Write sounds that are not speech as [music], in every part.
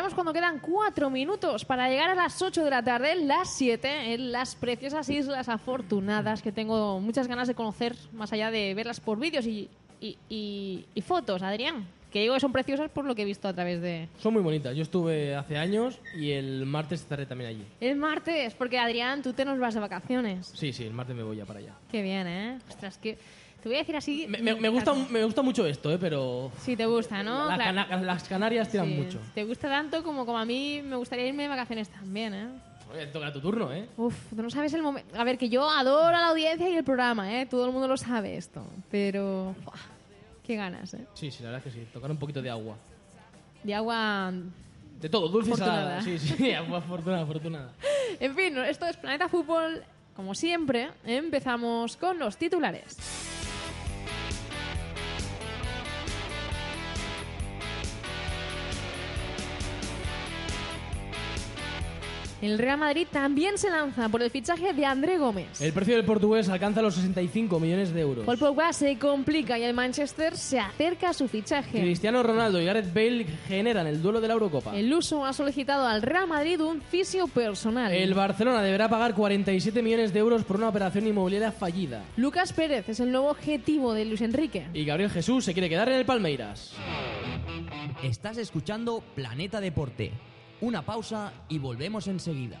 Cuando quedan cuatro minutos para llegar a las 8 de la tarde, las 7, en las preciosas Islas Afortunadas, que tengo muchas ganas de conocer, más allá de verlas por vídeos y, y- y- y fotos, Adrián. Que digo que son preciosas por lo que he visto a través de... Son muy bonitas. Yo estuve hace años y el martes estaré también allí. El martes, porque Adrián, tú te nos vas de vacaciones. Sí, sí, el martes me voy ya para allá. Qué bien, ¿eh? Ostras, que... Te voy a decir así... Me, me- me gusta, me gusta mucho esto, ¿eh? pero Sí, te gusta, ¿no? la Claro. cana- las Canarias tiran Sí, mucho. Te gusta tanto como, como a mí me gustaría irme de vacaciones también, ¿eh? Oye, toca tu turno, ¿eh? Uf, tú no sabes el momento. A ver, que yo adoro a la audiencia y el programa, ¿eh? Todo el mundo lo sabe esto. Pero. Qué ganas, ¿eh? Sí, sí, la verdad es que sí. Tocar un poquito de agua. De agua. De todo, dulce y Afortunada. salada. Sí, sí, [laughs] agua afortunada, afortunada. En fin, esto es Planeta Fútbol. Como siempre, empezamos con los titulares. El Real Madrid también se lanza por el fichaje de André Gómez. El precio del portugués alcanza los 65 millones de euros. Paul Pogba se complica y el Manchester se acerca a su fichaje. Cristiano Ronaldo y Gareth Bale generan el duelo de la Eurocopa. El Uso ha solicitado al Real Madrid un fisio personal. El Barcelona deberá pagar 47 millones de euros por una operación inmobiliaria fallida. Lucas Pérez es el nuevo objetivo de Luis Enrique. Y Gabriel Jesús se quiere quedar en el Palmeiras. Estás escuchando Planeta Deporte. Una pausa y volvemos enseguida.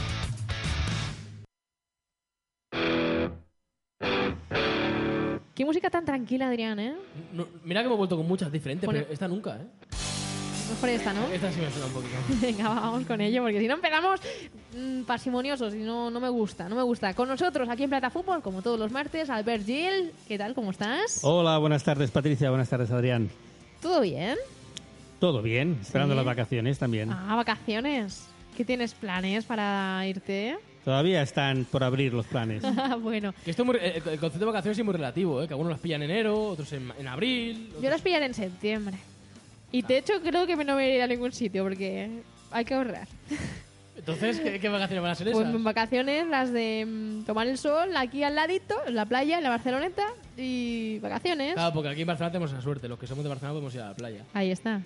Qué música tan tranquila, Adrián, ¿eh? No, mira que hemos vuelto con muchas diferentes, Pone- pero esta nunca, ¿eh? Mejor esta, ¿no? Esta sí me suena un poquito. [laughs] Venga, va, vamos con ello, porque si no empezamos mm, parsimoniosos y no, no me gusta, no me gusta. Con nosotros aquí en Plata Fútbol, como todos los martes, Albert Gil. ¿Qué tal? ¿Cómo estás? Hola, buenas tardes Patricia, buenas tardes Adrián. ¿Todo bien? Todo bien, esperando Sí. las vacaciones también. Ah, vacaciones. ¿Qué tienes planes para irte? Todavía están por abrir los planes. [laughs] bueno, Que esto es muy- el, concepto de vacaciones es muy relativo, ¿eh? Que algunos las pillan en enero, otros en, en abril. yo las pillaré en septiembre. Y de hecho creo que no me iré a ningún sitio porque hay que ahorrar. [laughs] Entonces, ¿qué, qué vacaciones van a ser esas? Pues vacaciones, las de mm, tomar el sol aquí al ladito, en la playa, en la Barceloneta, y vacaciones. Claro, porque aquí en Barcelona tenemos esa suerte. Los que somos de Barcelona podemos ir a la playa. Ahí está.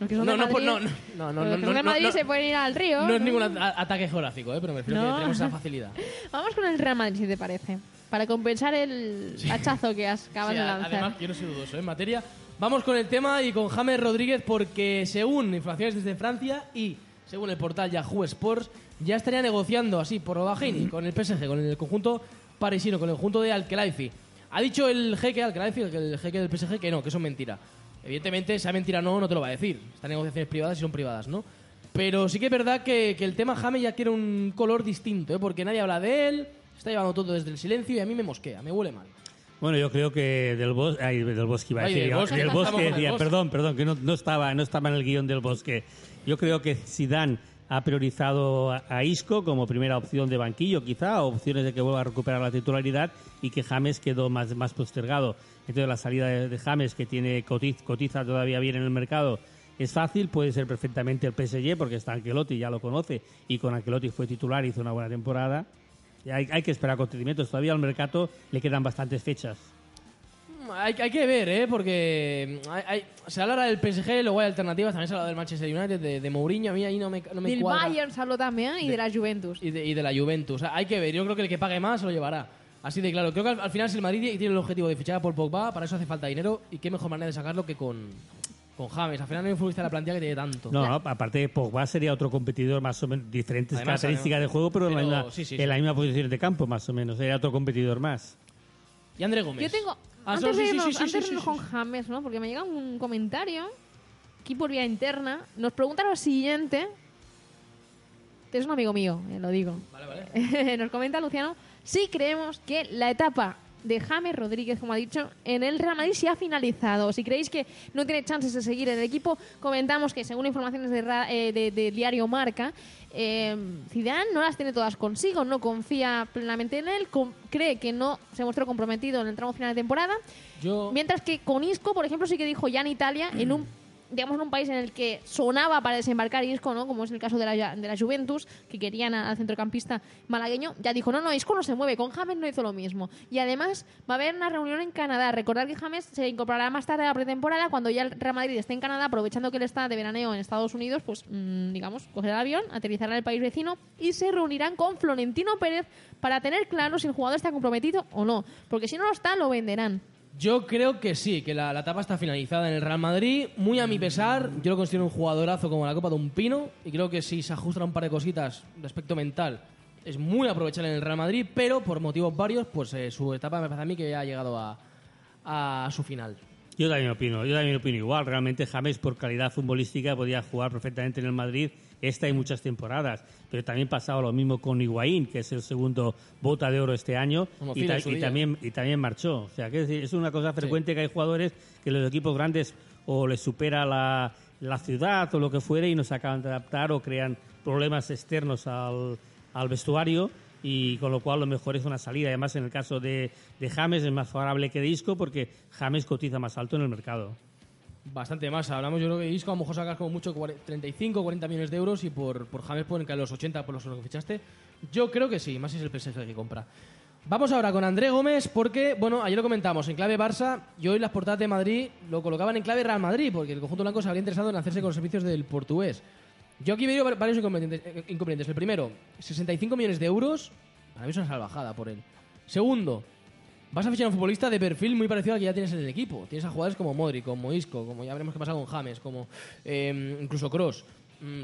Los que son No, de no, Madrid, pues no, no, no, no, los no, que son de no, Madrid no, se pueden ir al río. No es ningún a- ataque geográfico, ¿eh? Pero me refiero que tenemos esa [laughs] facilidad. Vamos con el Real Madrid, si te parece. Para compensar el hachazo que has acabas Sí, de a- lanzar. además, yo no soy dudoso ¿eh? en materia. Vamos con el tema y con James Rodríguez porque según informaciones desde Francia y según el portal Yahoo Sports, ya estaría negociando así por lo bajini con el PSG, con el conjunto parisino, con el conjunto de Al-Khelaifi. Ha dicho el jeque Al-Khelaifi, el jeque del PSG, que no, que eso es mentira. Evidentemente, sea mentira o no, no te lo va a decir. Estas negociaciones privadas y son privadas, ¿no? Pero sí que es verdad que, que el tema James ya quiere un color distinto, ¿eh? porque nadie habla de él, está llevando todo desde el silencio y a mí me mosquea, me huele mal. Bueno, yo creo que del bosque, ay, del bosque iba a Ay, decir, del Bosque, del bosque, Bosque. perdón, perdón, que no, no estaba, no estaba en el guion del bosque. Yo creo que Zidane ha priorizado a, Isco como primera opción de banquillo, quizá, opciones de que vuelva a recuperar la titularidad y que James quedó más, más postergado. Entonces la salida de, James, que tiene cotiz- cotiza todavía bien en el mercado, es fácil, puede ser perfectamente el PSG, porque está Ancelotti, ya lo conoce, y con Ancelotti fue titular, hizo una buena temporada. Hay, hay que esperar acontecimientos. Todavía al mercado le quedan bastantes fechas. Hay, hay que ver, ¿eh? Porque mm, hay, hay- se habla ahora del PSG, luego hay alternativas. También se habla del Manchester United, de, de Mourinho. A mí ahí no me, no me Del cuadra. Bayern se habló también y de, la Juventus. Y de, y de la Juventus. Hay que ver. Yo creo que el que pague más se lo llevará. Así de claro. Creo que al, al final, si el Madrid tiene el objetivo de fichar a Paul Pogba, para eso hace falta dinero. Y qué mejor manera de sacarlo que con, con James. Al final no hay un futbolista de la plantilla que tiene tanto. No, no, aparte Pogba sería otro competidor más o menos diferentes Además, características de juego, pero, en, la sí, sí, en sí. la misma posición de campo, más o menos. Sería otro competidor más. Y André Gómez. Yo tengo. Ah, antes de sí, sí, irnos, sí, sí, antes de irnos con. James, ¿no? Porque me llega un comentario aquí por vía interna. Nos pregunta lo siguiente. Es un amigo mío, eh, lo digo. Vale, vale. [laughs] Nos comenta Luciano. Sí creemos que la etapa de James Rodríguez, como ha dicho, en el Real Madrid se ha finalizado. Si creéis que no tiene chances de seguir en el equipo, comentamos que según informaciones de, ra- eh, de- de Diario Marca, eh, Zidane no las tiene todas consigo, no confía plenamente en él, cree que no se mostró comprometido en el tramo final de temporada, Yo, mientras que con Isco, por ejemplo, sí que dijo ya en Italia, en un digamos en un país en el que sonaba para desembarcar Isco, ¿no? como es el caso de la, de la Juventus, que querían al centrocampista malagueño, ya dijo, no, no, Isco no se mueve, con James no hizo lo mismo. Y además va a haber una reunión en Canadá. Recordad que James se incorporará más tarde a la pretemporada, cuando ya el Real Madrid esté en Canadá, aprovechando que él está de veraneo en Estados Unidos, pues mm, digamos, cogerá el avión, aterrizará en el país vecino y se reunirán con Florentino Pérez para tener claro si el jugador está comprometido o no. Porque si no lo está, lo venderán. Yo creo que sí, que la, etapa está finalizada en el Real Madrid. Muy a mi pesar, yo lo considero un jugadorazo como la copa de un pino. Y creo que si se ajustan un par de cositas de aspecto mental, es muy aprovechable en el Real Madrid. Pero por motivos varios, pues eh, su etapa me parece a mí que ya ha llegado a, a su final. Yo también opino, yo también opino igual. Realmente James por calidad futbolística podía jugar perfectamente en el Madrid esta y muchas temporadas. Pero también pasaba lo mismo con Higuaín, que es el segundo bota de oro este año, y, ta- también, y también marchó. O sea, que es, una cosa frecuente que hay jugadores que los equipos grandes o les supera la, la ciudad o lo que fuere y no se acaban de adaptar o crean problemas externos al, al vestuario y con lo cual lo mejor es una salida. Además, en el caso de, de James es más favorable que de Isco porque James cotiza más alto en el mercado. Bastante más. Hablamos, yo creo que Isco a lo mejor sacas como mucho 40 35 40 millones de euros y por, por James pueden caer los 80 por los que fichaste. Yo creo que sí, más si es el PSG que compra. Vamos ahora con André Gómez porque, bueno, ayer lo comentamos, en clave Barça y hoy las portadas de Madrid lo colocaban en clave Real Madrid porque el conjunto blanco se habría interesado en hacerse con los servicios del portugués. Yo aquí veo varios eh, inconvenientes. El primero, 65 millones de euros, para mí es una salvajada por él. Segundo, Vas a fichar a un futbolista de perfil muy parecido al que ya tienes en el equipo. Tienes a jugadores como Modric, como Isco, como ya veremos qué pasa con James, como eh, incluso Cross.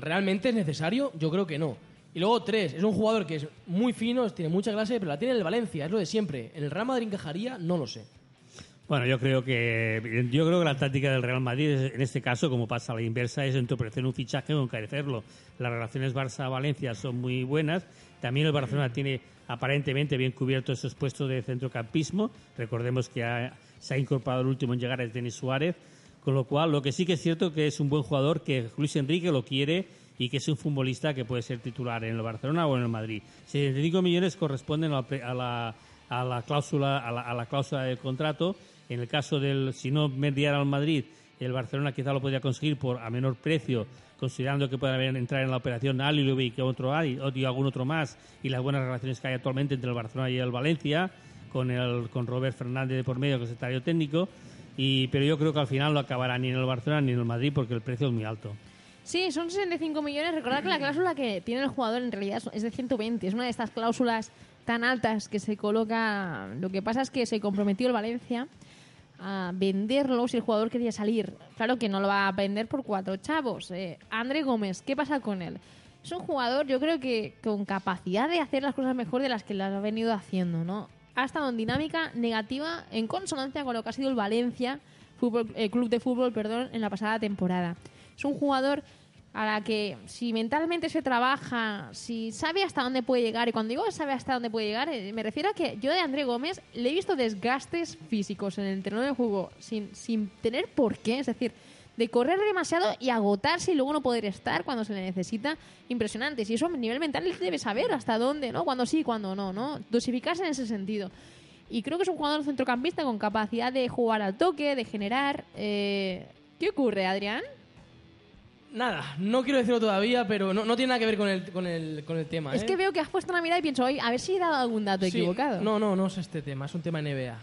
¿Realmente es necesario? Yo creo que no. Y luego tres, es un jugador que es muy fino, tiene mucha clase, pero la tiene en el Valencia, es lo de siempre. ¿En el Real Madrid encajaría? No lo sé. Bueno, yo creo que yo creo que la táctica del Real Madrid es- en este caso, como pasa a la inversa, es entorpecer un fichaje o encarecerlo. Las relaciones Barça-Valencia son muy buenas. También el Barcelona tiene aparentemente bien cubierto esos puestos de centrocampismo. Recordemos que se ha incorporado el último en llegar es Denis Suárez. Con lo cual, lo que sí que es cierto que es un buen jugador, que Luis Enrique lo quiere y que es un futbolista que puede ser titular en el Barcelona o en el Madrid. 75 millones corresponden a la, cláusula a la, a la cláusula del contrato. En el caso del si no mediara al Madrid, el Barcelona quizá lo podría conseguir por a menor precio, considerando que puede haber entrar en la operación Alilovic que otro hay, o y algún otro más, y las buenas relaciones que hay actualmente entre el Barcelona y el Valencia, con el con Robert Fernández de por medio, que es secretario técnico. Y, pero yo creo que al final no acabará ni en el Barcelona ni en el Madrid porque el precio es muy alto. Sí, son 65 millones. Recordad que la cláusula que tiene el jugador en realidad es de 120. Es una de estas cláusulas tan altas que se coloca. Lo que pasa es que se comprometió el Valencia a venderlo si el jugador quería salir. Claro que no lo va a vender por cuatro chavos. Eh, André Gómez, ¿qué pasa con él? Es un jugador, yo creo que con capacidad de hacer las cosas mejor de las que las ha venido haciendo, ¿no? Ha estado en dinámica negativa en consonancia con lo que ha sido el Valencia eh, Club de Fútbol perdón, en la pasada temporada. Es un jugador a la que si mentalmente se trabaja, si sabe hasta dónde puede llegar, y cuando digo sabe hasta dónde puede llegar, eh, me refiero a que yo de André Gómez le he visto desgastes físicos en el terreno de juego sin, sin tener por qué, es decir, de correr demasiado y agotarse y luego no poder estar cuando se le necesita, impresionantes. Y eso a nivel mental debe saber hasta dónde, ¿no? Cuando sí, cuando no, ¿no? Dosificarse en ese sentido. Y creo que es un jugador centrocampista con capacidad de jugar al toque, de generar. eh, ¿Qué ocurre, Adrián? Nada, no quiero decirlo todavía, pero no, no tiene nada que ver con el, con el, con el tema. Es ¿eh? que veo que has puesto una mirada y pienso, "Oye, a ver si he dado algún dato Sí, equivocado. No, no, no es este tema, es un tema NBA.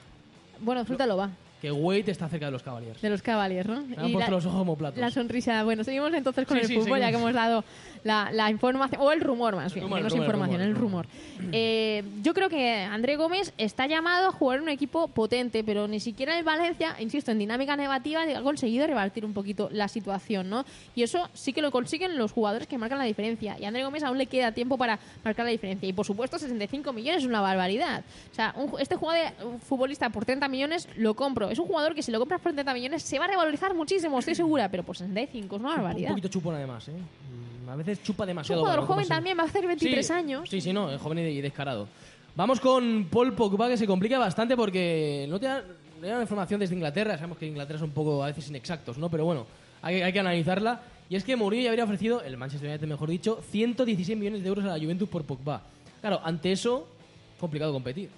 Bueno, suéltalo, va. Que Wade está cerca de los Cavaliers. De los Cavaliers, ¿no? Me han puesto los ojos como platos. la sonrisa. Bueno, seguimos entonces con Sí, el sí, fútbol, ya que hemos dado la, la información, o el rumor más bien, rumor, que no es el rumor, el información, el rumor, rumor. Eh, yo creo que André Gómez está llamado a jugar en un equipo potente, pero ni siquiera el Valencia, insisto, en dinámica negativa, ha conseguido revertir un poquito la situación, ¿no? Y eso sí que lo consiguen los jugadores que marcan la diferencia. Y a André Gómez aún le queda tiempo para marcar la diferencia. Y por supuesto, 65 millones es una barbaridad. O sea, un este jugador, un futbolista por 30 millones, lo compro. Es un jugador que si lo compras por 30 millones se va a revalorizar muchísimo, estoy segura, pero por 65 es una Un barbaridad. poquito chupón además, ¿eh? Mm, A veces chupa Es un demasiado. jugador joven también, va a hacer 23 Sí, años. Sí, sí, no, es joven y descarado. Vamos con Paul Pogba, que se complica bastante porque no te da, no te da información desde Inglaterra. Sabemos que Inglaterra es un poco a veces inexactos, ¿no? Pero bueno, hay, hay que analizarla. Y es que Mourinho ya habría ofrecido, el Manchester United mejor dicho, 116 millones de euros a la Juventus por Pogba. Claro, ante eso, complicado competir.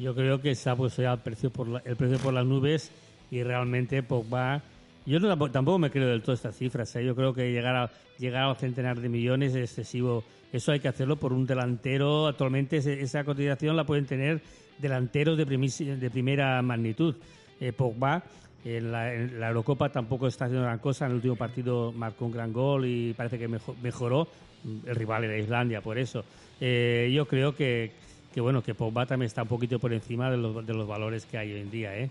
Yo creo que se ha puesto ya el precio por, la- el precio por las nubes y realmente Pogba... Yo no, tampoco, me creo del todo estas cifras. ¿eh? Yo creo que llegar a, llegar a centenar de millones es excesivo. Eso hay que hacerlo por un delantero. Actualmente esa cotización la pueden tener delanteros de, primis- de primera magnitud. Eh, Pogba en la, en la Eurocopa tampoco está haciendo gran cosa. En el último partido marcó un gran gol y parece que mejo- mejoró. El rival era Islandia, por eso. Eh, yo creo que, que bueno que Pogba también está un poquito por encima de los, de los valores que hay hoy en día, ¿eh?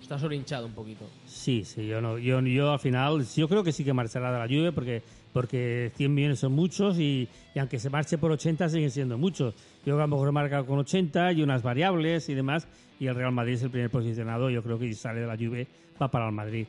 Está sobrehinchado un poquito. Sí, sí, yo no, yo, yo al final, yo creo que sí que marchará de la Juve porque porque 100 millones son muchos y, y aunque se marche por 80 siguen siendo muchos. Yo creo que a lo mejor marca con 80 y unas variables y demás y el Real Madrid es el primer posicionado. Yo creo que si sale de la Juve va para el Madrid.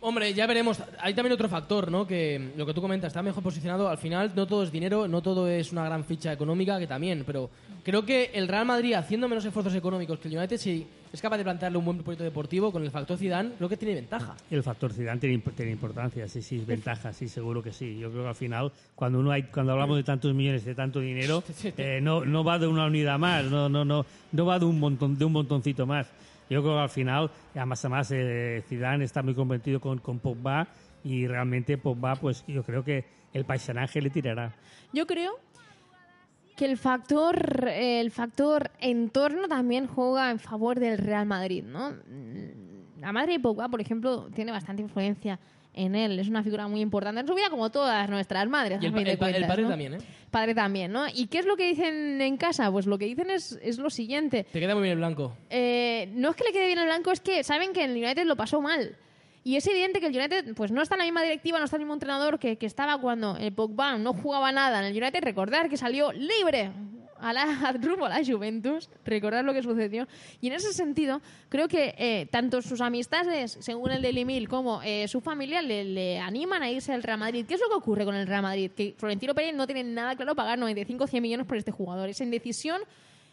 Hombre, ya veremos. Hay también otro factor, ¿no? Que lo que tú comentas, está mejor posicionado. Al final, no todo es dinero, no todo es una gran ficha económica, que también. Pero creo que el Real Madrid, haciendo menos esfuerzos económicos que el United, si es capaz de plantearle un buen proyecto deportivo con el factor Zidane, creo que tiene ventaja. El factor Zidane tiene, imp- tiene importancia, sí, sí, ventaja, sí, seguro que sí. Yo creo que al final, cuando uno hay, cuando hablamos de tantos millones, de tanto dinero, [laughs] eh, no, no va de una unidad más, no, no, no, no va de un montón, de un montoncito más. Yo creo que al final, además, además eh, Zidane está muy comprometido con, con Pogba y realmente Pogba, pues yo creo que el paisanaje le tirará. Yo creo que el factor, el factor entorno también juega en favor del Real Madrid, ¿no? La madre de Pogba, por ejemplo, tiene bastante influencia en él. Es una figura muy importante en su vida, como todas nuestras madres. Y el a fin de el pa- el cuentas, padre ¿no? también, ¿eh? Padre también, ¿no? ¿Y qué es lo que dicen en casa? Pues lo que dicen es, es lo siguiente. Te queda muy bien el blanco. Eh, no es que le quede bien el blanco, es que saben que el United lo pasó mal. Y es evidente que el United pues no está en la misma directiva, no está el mismo entrenador que, que estaba cuando el Pogba no jugaba nada en el United. Recordar que salió libre a la, [laughs] rumbo a la Juventus, recordar lo que sucedió. Y en ese sentido, creo que eh, tanto sus amistades, según el Daily Mail, como eh, su familia le, le animan a irse al Real Madrid. ¿Qué es lo que ocurre con el Real Madrid? Que Florentino Pérez no tiene nada claro pagar 95 o 100 millones por este jugador. Esa indecisión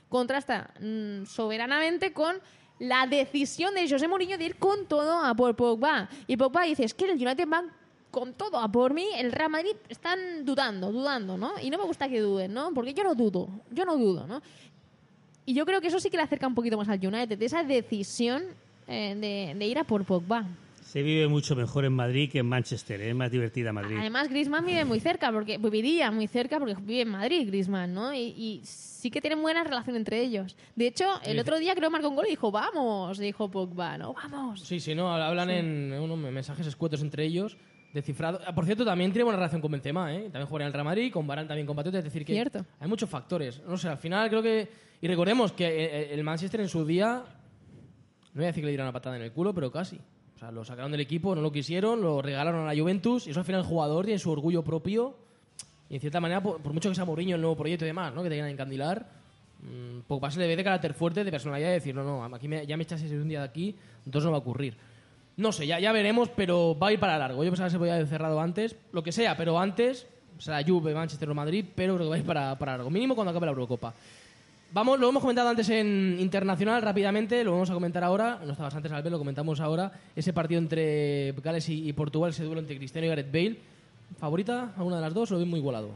contrasta mm, soberanamente con la decisión de José Mourinho de ir con todo a por Pogba. Y Pogba dice, es que el United va con todo a por mí, el Real Madrid están dudando, dudando, ¿no? Y no me gusta que duden, ¿no? Porque yo no dudo, yo no dudo, ¿no? Y yo creo que eso sí que le acerca un poquito más al United, esa decisión eh, de, de ir a por Pogba. Se vive mucho mejor en Madrid que en Manchester, ¿eh? es más divertida Madrid. Además, Griezmann vive muy cerca, porque viviría muy cerca porque vive en Madrid, Griezmann, ¿no? Y, y sí que tienen buena relación entre ellos. De hecho, el otro día creo que marcó un gol y dijo, vamos, dijo Pogba, ¿no? Vamos. Sí, sí, no, hablan en unos mensajes escuetos entre ellos, descifrados. Ah, Por cierto, también tiene buena relación con Benzema, ¿eh? También juega en el Real Madrid, con Varane también con Patriota, es decir que Cierto. hay muchos factores. No sé, al final creo que... Y recordemos que eh, el Manchester en su día, no voy a decir que le dieron una patada en el culo, pero casi. O sea, lo sacaron del equipo, no lo quisieron, lo regalaron a la Juventus, y eso al final el jugador tiene su orgullo propio, y en cierta manera, por, por mucho que sea Mourinho el nuevo proyecto y demás, ¿no? Que te quieran encandilar, mm, Pogba se le ve de carácter fuerte, de personalidad, de decir, no, no, aquí me- ya me echaste un día de aquí, entonces no va a ocurrir. No sé, ya, ya veremos, pero va a ir para largo. Yo pensaba que se podía haber cerrado antes, lo que sea, pero antes, o sea, Juve, Manchester o Madrid, pero creo que va a ir para, para largo. Mínimo cuando acabe la Eurocopa. Vamos, lo hemos comentado antes en internacional rápidamente, lo vamos a comentar ahora, no estabas antes al ver, lo comentamos ahora, ese partido entre Gales y, y Portugal, ese duelo entre Cristiano y Gareth Bale. ¿Favorita alguna de las dos o lo ven muy igualado?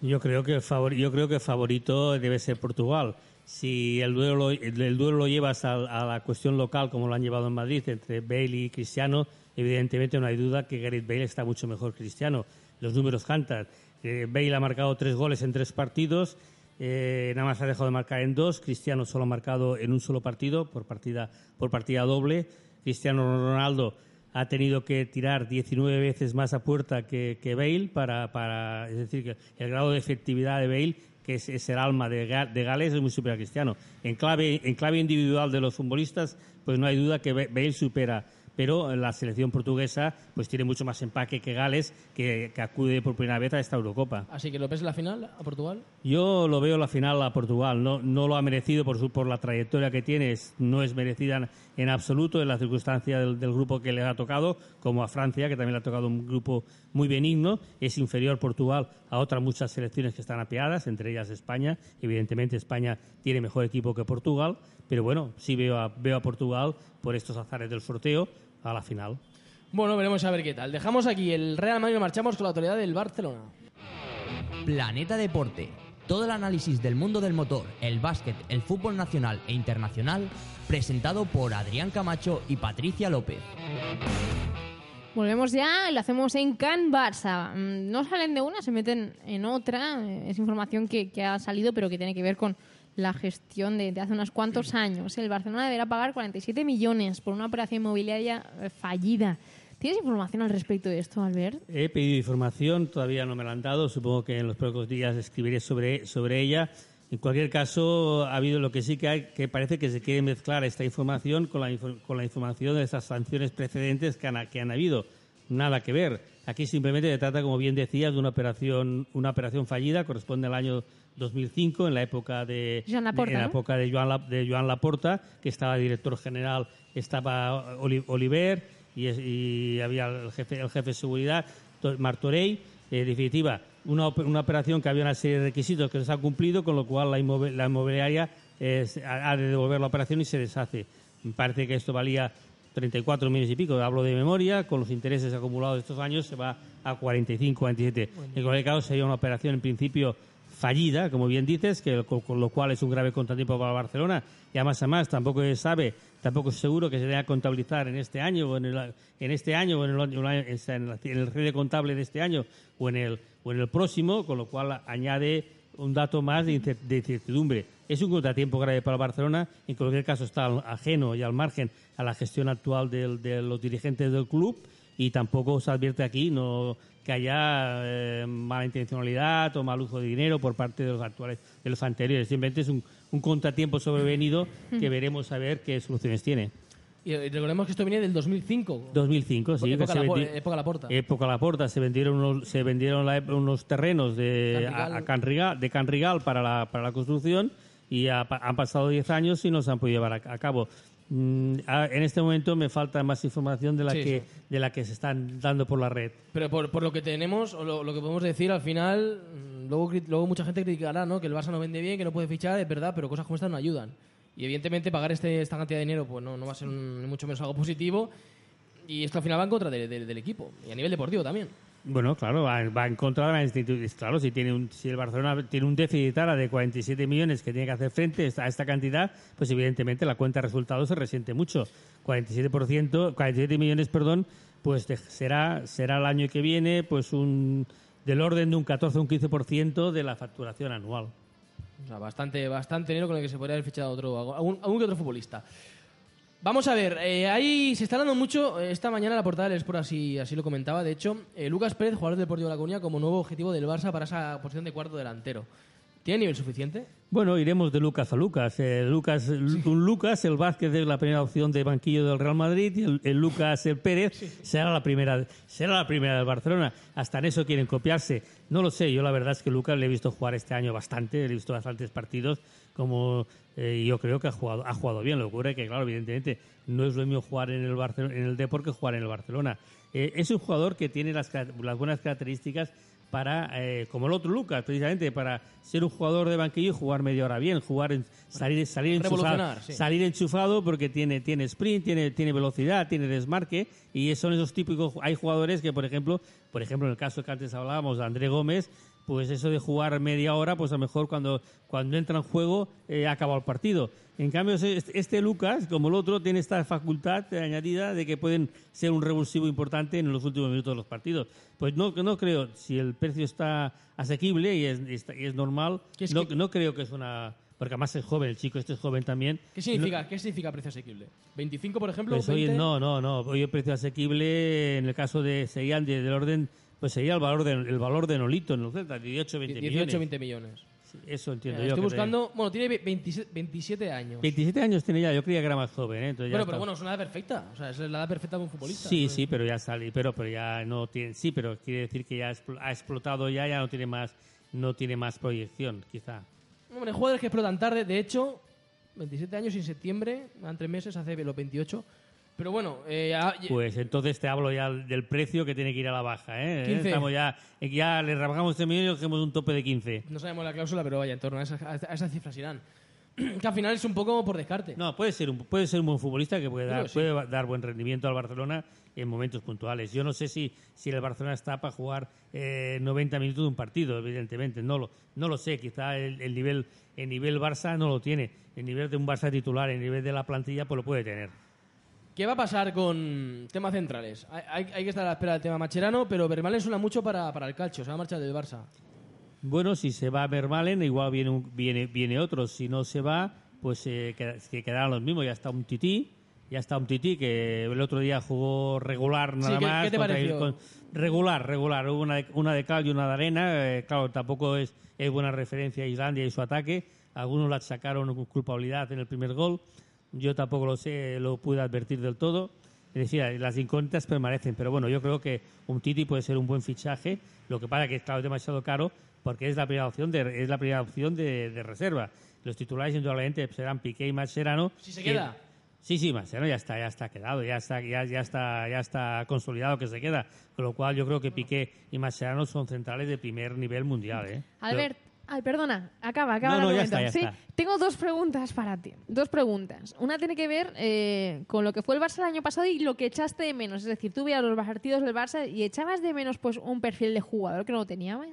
Yo creo que el favor- yo creo que el favorito debe ser Portugal. Si el duelo lo, el, el duelo lo llevas a, a la cuestión local como lo han llevado en Madrid entre Bale y Cristiano, evidentemente no hay duda que Gareth Bale está mucho mejor que Cristiano. Los números cantan. Eh, Bale ha marcado tres goles en tres partidos, eh, nada más ha dejado de marcar en dos. Cristiano solo ha marcado en un solo partido por partida por partida doble. Cristiano Ronaldo ha tenido que tirar 19 veces más a puerta que, Bale para, para es decir que el grado de efectividad de Bale que es, el alma de, de Gales es muy superior a Cristiano en clave en clave individual de los futbolistas pues no hay duda que Ba- Bale supera pero la selección portuguesa pues tiene mucho más empaque que Gales que, que acude por primera vez a esta Eurocopa Así que lo ves en la final a Portugal. yo lo veo la final a Portugal. No, no lo ha merecido por, su, por la trayectoria que tiene. No es merecida en absoluto en la circunstancia del, del grupo que le ha tocado, como a Francia, que también le ha tocado un grupo muy benigno. Es inferior Portugal a otras muchas selecciones que están apeadas, entre ellas España. Evidentemente España tiene mejor equipo que Portugal, pero bueno, sí veo a, veo a Portugal por estos azares del sorteo a la final. Bueno, veremos a ver qué tal. Dejamos aquí el Real Madrid y marchamos con la autoridad del Barcelona. Planeta Deporte. Todo el análisis del mundo del motor, el básquet, el fútbol nacional e internacional, presentado por Adrián Camacho y Patricia López. Volvemos ya, lo hacemos en Can Barça. Mm, No salen de una, se meten en otra. Eh, Es información que, que ha salido, pero que tiene que ver con la gestión de, de hace unos cuantos años. El Barcelona deberá pagar 47 millones por una operación inmobiliaria eh, fallida. ¿Tienes información al respecto de esto, Albert? He pedido información, todavía no me la han dado, supongo que en los próximos días escribiré sobre, sobre ella. En cualquier caso, ha habido lo que sí que hay, que parece que se quiere mezclar esta información con la, con la información de estas sanciones precedentes que han, que han habido. Nada que ver. Aquí simplemente se trata, como bien decías, de una operación, una operación fallida, corresponde al año 2005, en la época de, Joan Laporta, en la ¿no? época de Joan, La- de Joan Laporta, que estaba director general, estaba Oli- Oliver y, había el jefe, el jefe de seguridad, To- Martorell. En definitiva, una, una operación que había una serie de requisitos que se ha cumplido, con lo cual la, inmobiliaria eh, ha de devolver la operación y se deshace. Me parece que esto valía 34 millones y pico, hablo de memoria, con los intereses acumulados de estos años se va a 45, 47. En cualquier caso, sería una operación en principio fallida, como bien dices, que con, lo cual es un grave contratiempo para Barcelona. Y además, además tampoco se sabe, tampoco es seguro que se deba contabilizar en este año o en, el, en este año o en el, año- en en el red contable de este año o en el o en el próximo, con lo cual añade un dato más de incer- de incertidumbre. Es un contratiempo grave para Barcelona, en cualquier caso está ajeno y al margen a la gestión actual del- de los dirigentes del club y tampoco se advierte aquí no que haya eh, mala intencionalidad o mal uso de dinero por parte de los actuales de los anteriores. Simplemente es un, un contratiempo sobrevenido que veremos a ver qué soluciones tiene Y eh, recordemos que esto viene del 2005. 2005 sí época, Lapo- vendi- época Laporta. época Laporta se vendieron unos, se vendieron la- unos terrenos de Can Rigal. a, a de Can Rigal para la, para la construcción y ha han pasado 10 años y no se han podido llevar a, a cabo. Mm, en este momento me falta más información de la Sí, que sí. de la que se están dando por la red. Pero por, por lo que tenemos, o lo, lo que podemos decir, al final, mm, luego, luego mucha gente criticará ¿no? que el Barça no vende bien, que no puede fichar, es verdad, pero cosas como estas no ayudan. Y evidentemente pagar este, esta cantidad de dinero pues no, no va a ser un- mucho menos algo positivo. Y esto al final va en contra de- de- del equipo. Y a nivel deportivo también. Bueno, claro, va, va en contra de la institución. Claro, si, tiene un, si el Barcelona tiene un déficit ahora de 47 millones que tiene que hacer frente a esta, cantidad, pues evidentemente la cuenta de resultados se resiente mucho. 47%, 47 millones, perdón, pues será, será el año que viene pues un del orden de un 14 o un 15% de la facturación anual. O sea, bastante, bastante dinero con el que se podría haber fichado otro, algún, algún que otro futbolista. Vamos a ver, eh, ahí se está hablando mucho, eh, esta mañana la portada del Sport así, así lo comentaba, de hecho, eh, Lucas Pérez, jugador del Deportivo de La Coruña, como nuevo objetivo del Barça para esa posición de cuarto delantero. ¿Tiene nivel suficiente? Bueno, iremos de Lucas a Lucas. Eh, Lucas un Lucas, el Vázquez es la primera opción de banquillo del Real Madrid y el, el Lucas el Pérez será la primera será la primera del Barcelona. Hasta en eso quieren copiarse. No lo sé, yo la verdad es que Lucas le he visto jugar este año bastante, le he visto bastantes partidos como eh, yo creo que ha jugado ha jugado bien. Lo que ocurre es que claro, evidentemente no es lo mismo jugar en el Barcelona, en el Depor que jugar en el Barcelona. Eh, es un jugador que tiene las buenas características para, eh, como el otro Lucas, precisamente, para ser un jugador de banquillo y jugar media hora bien, jugar en, salir, salir enchufado, sí. salir enchufado porque tiene, tiene sprint, tiene, tiene velocidad, tiene desmarque y son esos típicos, hay jugadores que, por ejemplo, por ejemplo, en el caso que antes hablábamos de André Gómez, pues eso de jugar media hora, pues a lo mejor cuando, cuando entra en juego eh, ha acabado el partido. En cambio, este este Lucas, como el otro, tiene esta facultad añadida de que pueden ser un revulsivo importante en los últimos minutos de los partidos. Pues no, no creo, si el precio está asequible y es, y normal, ¿Qué es no, que- no creo que es una... Porque además es joven, el chico este es joven también. ¿Qué significa, ¿qué significa precio asequible? ¿25, por ejemplo? Pues hoy 20? no, no, no. Hoy el precio asequible, en el caso de serían de- del orden, pues sería el valor de, el valor de Nolito en los Celta, 18, 20 18, millones. 20 millones. Sí, Eso entiendo Mira, yo. estoy buscando... Bueno, tiene ve- 27, 27 años. te- 27 años tiene ya, yo creía que era más joven, ¿eh? Entonces ya está- pero bueno, es una edad perfecta. O sea, es la edad perfecta de un futbolista. Sí, sí, pero ya sale, pero, pero ya no tiene, sí, pero quiere decir que ya ha explotado ya, ya no tiene más, no tiene más proyección, quizá. Hombre, jugadores que explotan tarde. De hecho, 27 años y en septiembre, en tres meses, hace los 28. Pero bueno, eh, Pues entonces te hablo ya del precio que tiene que ir a la baja. ¿eh? 15. Estamos ya, ya le rebajamos 3 millones y cogemos un tope de 15. no sabemos la cláusula, pero vaya, en torno a esas, a esas cifras irán. [clears throat] que al final es un poco por descarte. No, puede ser un, puede ser un buen futbolista que puede Digo, dar, sí. puede dar buen rendimiento al Barcelona en momentos puntuales. Yo no sé si, si el Barcelona está para jugar eh, 90 minutos de un partido, evidentemente. No lo, no lo sé. Quizá el, el nivel el nivel Barça no lo tiene. El nivel de un Barça titular, el nivel de la plantilla, pues lo puede tener. ¿Qué va a pasar con temas centrales? Hay, hay- hay que estar a la espera del tema Macherano, pero Vermaelen suena mucho para, para el calcio, se va a marchar del Barça. Bueno, si se va Vermalen, igual viene, un- viene, viene otro. Si no se va, pues eh, que quedarán los mismos. Ya está un tití, ya está un tití que el otro día jugó regular nada ¿qué- más. qué te pareció? con- regular, regular. Hubo una de, una de cal y una de arena. eh, claro, tampoco es, es buena referencia a Islandia y su ataque. Algunos la sacaron con culpabilidad en el primer gol. Yo tampoco lo sé, lo pude advertir del todo. Es decir, las incógnitas permanecen, pero bueno, yo creo que un Titi puede ser un buen fichaje. Lo que pasa es que claro, es demasiado caro porque es la primera opción de, es la primera opción de, de reserva. Los titulares indudablemente serán Piqué y Mascherano. Si se que- queda. Sí, sí, Mascherano ya está, ya está quedado, ya está, ya, ya está, ya está consolidado que se queda. Con lo cual yo creo que Piqué y Mascherano son centrales de primer nivel mundial, ¿eh? Albert, ay, perdona, acaba, acaba No, el no, ya está, ya sí, está. tengo dos preguntas para ti. Dos preguntas. Una tiene que ver eh, con lo que fue el Barça el año pasado y lo que echaste de menos. Es decir, tú veías los partidos del Barça y echabas de menos pues un perfil de jugador que no teníamos.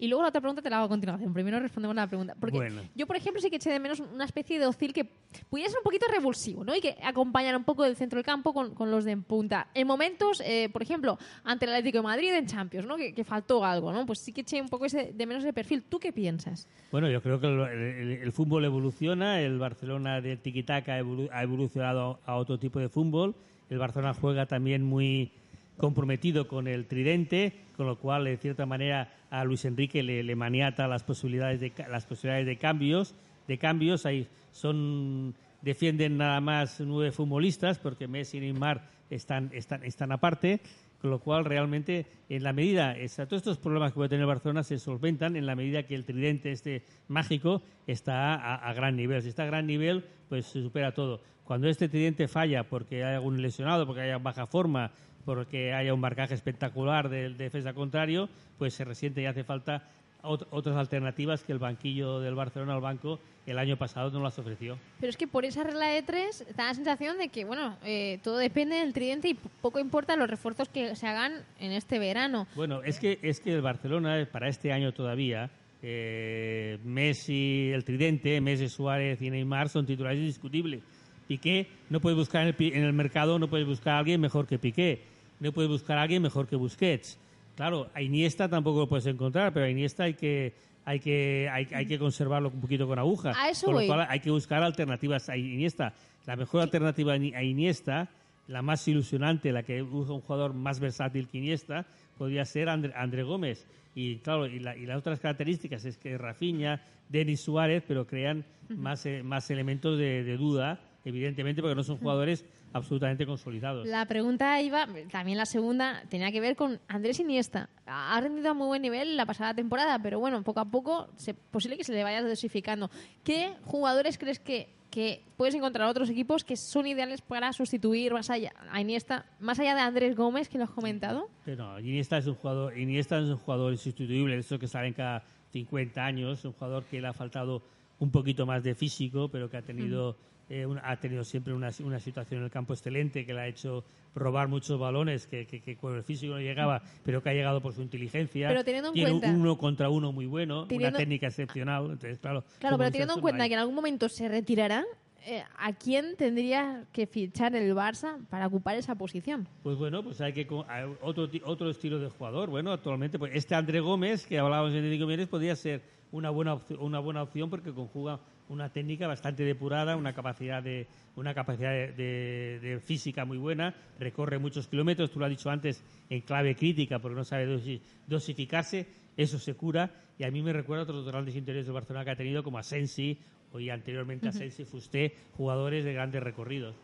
Y luego la otra pregunta te la hago a continuación. Primero respondemos la pregunta. Porque Bueno. yo, por ejemplo, sí que eché de menos una especie de Ozil que pudiera ser un poquito revulsivo, ¿no? Y que acompañara un poco del centro del campo con, con los de en punta. En momentos, eh, por ejemplo, ante el Atlético de Madrid en Champions, ¿no? Que, que faltó algo, ¿no? Pues sí que eché un poco ese, de menos ese perfil. ¿Tú qué piensas? Bueno, yo creo que el, el- el fútbol evoluciona, el Barcelona de tiquitaca ha evolu- ha evolucionado a otro tipo de fútbol, el Barcelona juega también muy comprometido con el tridente, con lo cual, de cierta manera, a Luis Enrique le, maniata las posibilidades de las posibilidades de cambios, de cambios, ahí son defienden nada más nueve futbolistas porque Messi y Neymar están están están aparte con lo cual realmente en la medida esa- todos estos problemas que puede tener Barcelona se solventan en la medida que el tridente este mágico está a, a gran nivel. Si está a gran nivel pues se supera todo. Cuando este tridente falla porque hay algún lesionado porque haya baja forma porque haya un marcaje espectacular del defensa contrario pues se resiente y hace falta ot- otras alternativas que el banquillo del Barcelona al banco el año pasado no las ofreció Pero es que por esa regla de tres da la sensación de que, bueno, eh, todo depende del tridente y poco importa los refuerzos que se hagan en este verano. Bueno, es que, es que el Barcelona, eh, para este año todavía, eh, Messi, el tridente, Messi, Suárez y Neymar son titulares indiscutibles. Piqué, no puedes buscar en el, en el mercado, no puedes buscar a alguien mejor que Piqué. No puedes buscar a alguien mejor que Busquets. Claro, a Iniesta tampoco lo puedes encontrar, pero a Iniesta hay que, hay que, hay, hay que conservarlo un poquito con aguja. A eso con voy. lo cual hay que buscar alternativas a Iniesta. La mejor alternativa a Ini- a Iniesta, la más ilusionante, la que usa un jugador más versátil que Iniesta, podría ser André, André Gómez. Y claro, y, la- y las otras características es que Rafinha, Denis Suárez, pero crean más, eh, más elementos de, de duda, evidentemente, porque no son jugadores absolutamente consolidados. La pregunta iba, también la segunda, tenía que ver con Andrés Iniesta. Ha rendido a muy buen nivel la pasada temporada, pero bueno, poco a poco es posible que se le vaya dosificando. ¿Qué jugadores crees que, que puedes encontrar en otros equipos que son ideales para sustituir más allá, a Iniesta, más allá de Andrés Gómez, que lo has comentado? Pero no, Iniesta es un jugador, Iniesta es un jugador insustituible, eso que salen cada 50 años, un jugador que le ha faltado un poquito más de físico, pero que ha tenido eh, un- ha tenido siempre una, una situación en el campo excelente que le ha hecho robar muchos balones que, que, que con el físico no llegaba, pero que ha llegado por su inteligencia. Pero teniendo en Tiene cuenta- un uno contra uno muy bueno, Teniendo- una técnica excepcional. Entonces, claro, Claro, pero teniendo en cuenta que en algún momento se retirará, eh, ¿a quién tendría que fichar el Barça para ocupar esa posición? Pues bueno, pues hay que hay otro otro estilo de jugador. Bueno, actualmente pues este André Gómez que hablábamos de Enrique Mieres podría ser una buena opción, una buena opción porque conjuga una técnica bastante depurada, una capacidad de una capacidad de, de- de física muy buena, recorre muchos kilómetros, tú lo has dicho antes, en clave crítica porque no sabe dosi- dosificarse, eso se cura y a mí me recuerda a otros grandes interiores del Barcelona que ha tenido como Asensi o y anteriormente Asensi, Fusté, jugadores de grandes recorridos.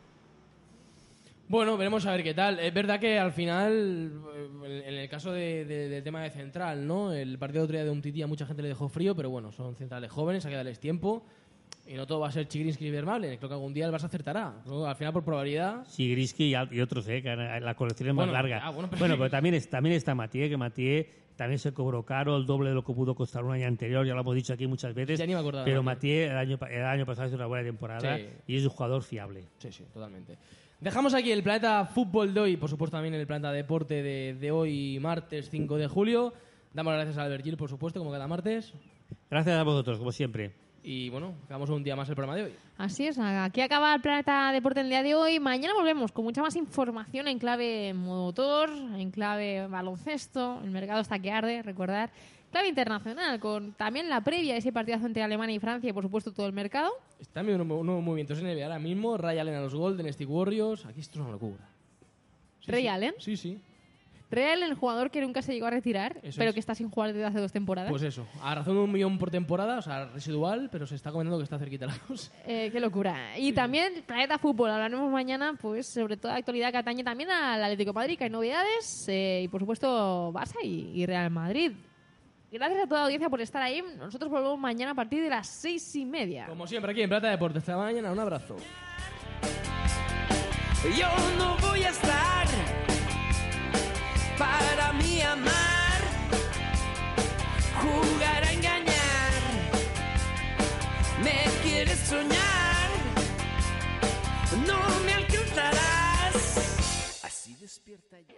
Bueno, veremos a ver qué tal. Es verdad que al final, eh, en el caso de- de- del tema de central, ¿no? El partido de otro día de un tití a mucha gente le dejó frío, pero bueno, son centrales jóvenes, hay que darles tiempo. Y no todo va a ser Chigrinsky y Vermalen. Creo que algún día el Barça acertará. Creo que al final, por probabilidad... Sigrisky y, otros, eh, que la colección es más Bueno, larga. ah, bueno, bueno, pero pero, sí. también, es- también está Matié, que Matié también se cobró caro, el doble de lo que pudo costar un año anterior, ya lo hemos dicho aquí muchas veces. Ya ni me acordaba, pero Matié. El año, el año pasado hizo una buena temporada Sí. y es un jugador fiable. Sí, sí, totalmente. Dejamos aquí el planeta fútbol de hoy, por supuesto también el planeta deporte de, de hoy, martes 5 de julio. Damos las gracias a Albert Gil, por supuesto, como cada martes. Gracias a vosotros, como siempre. Y bueno, acabamos un día más el programa de hoy. Así es, aquí acaba el Planeta Deporte el día de hoy. Mañana volvemos con mucha más información en clave motor, en clave baloncesto. El mercado está que arde, recordar. Clave internacional, con también la previa de ese partidazo entre Alemania y Francia y, por supuesto, todo el mercado. Están viendo unos nuevos movimientos en NBA ahora mismo. Ray Allen a los Golden State Warriors. Aquí esto es una locura. Sí, ¿Ray sí. Allen? Sí, sí. Real, el jugador que nunca se llegó a retirar, Eso pero es. que está sin jugar desde hace dos temporadas. Pues eso. A razón de un millón por temporada, o sea, residual, pero se está comentando que está cerquita la cosa. Eh, qué locura. Y también Planeta Fútbol. Hablaremos mañana, pues, sobre toda la actualidad que atañe también al Atlético de Madrid, que hay novedades. eh, y, por supuesto, Barça y, y Real Madrid. Gracias a toda la audiencia por estar ahí. Nosotros volvemos mañana a partir de las seis y media. Como siempre, aquí en Plata Deportes. Hasta mañana. Un abrazo. Yo no voy a estar para mí amar, jugar a engañar. Me quieres soñar, no me alcanzarás. Así despierta ya.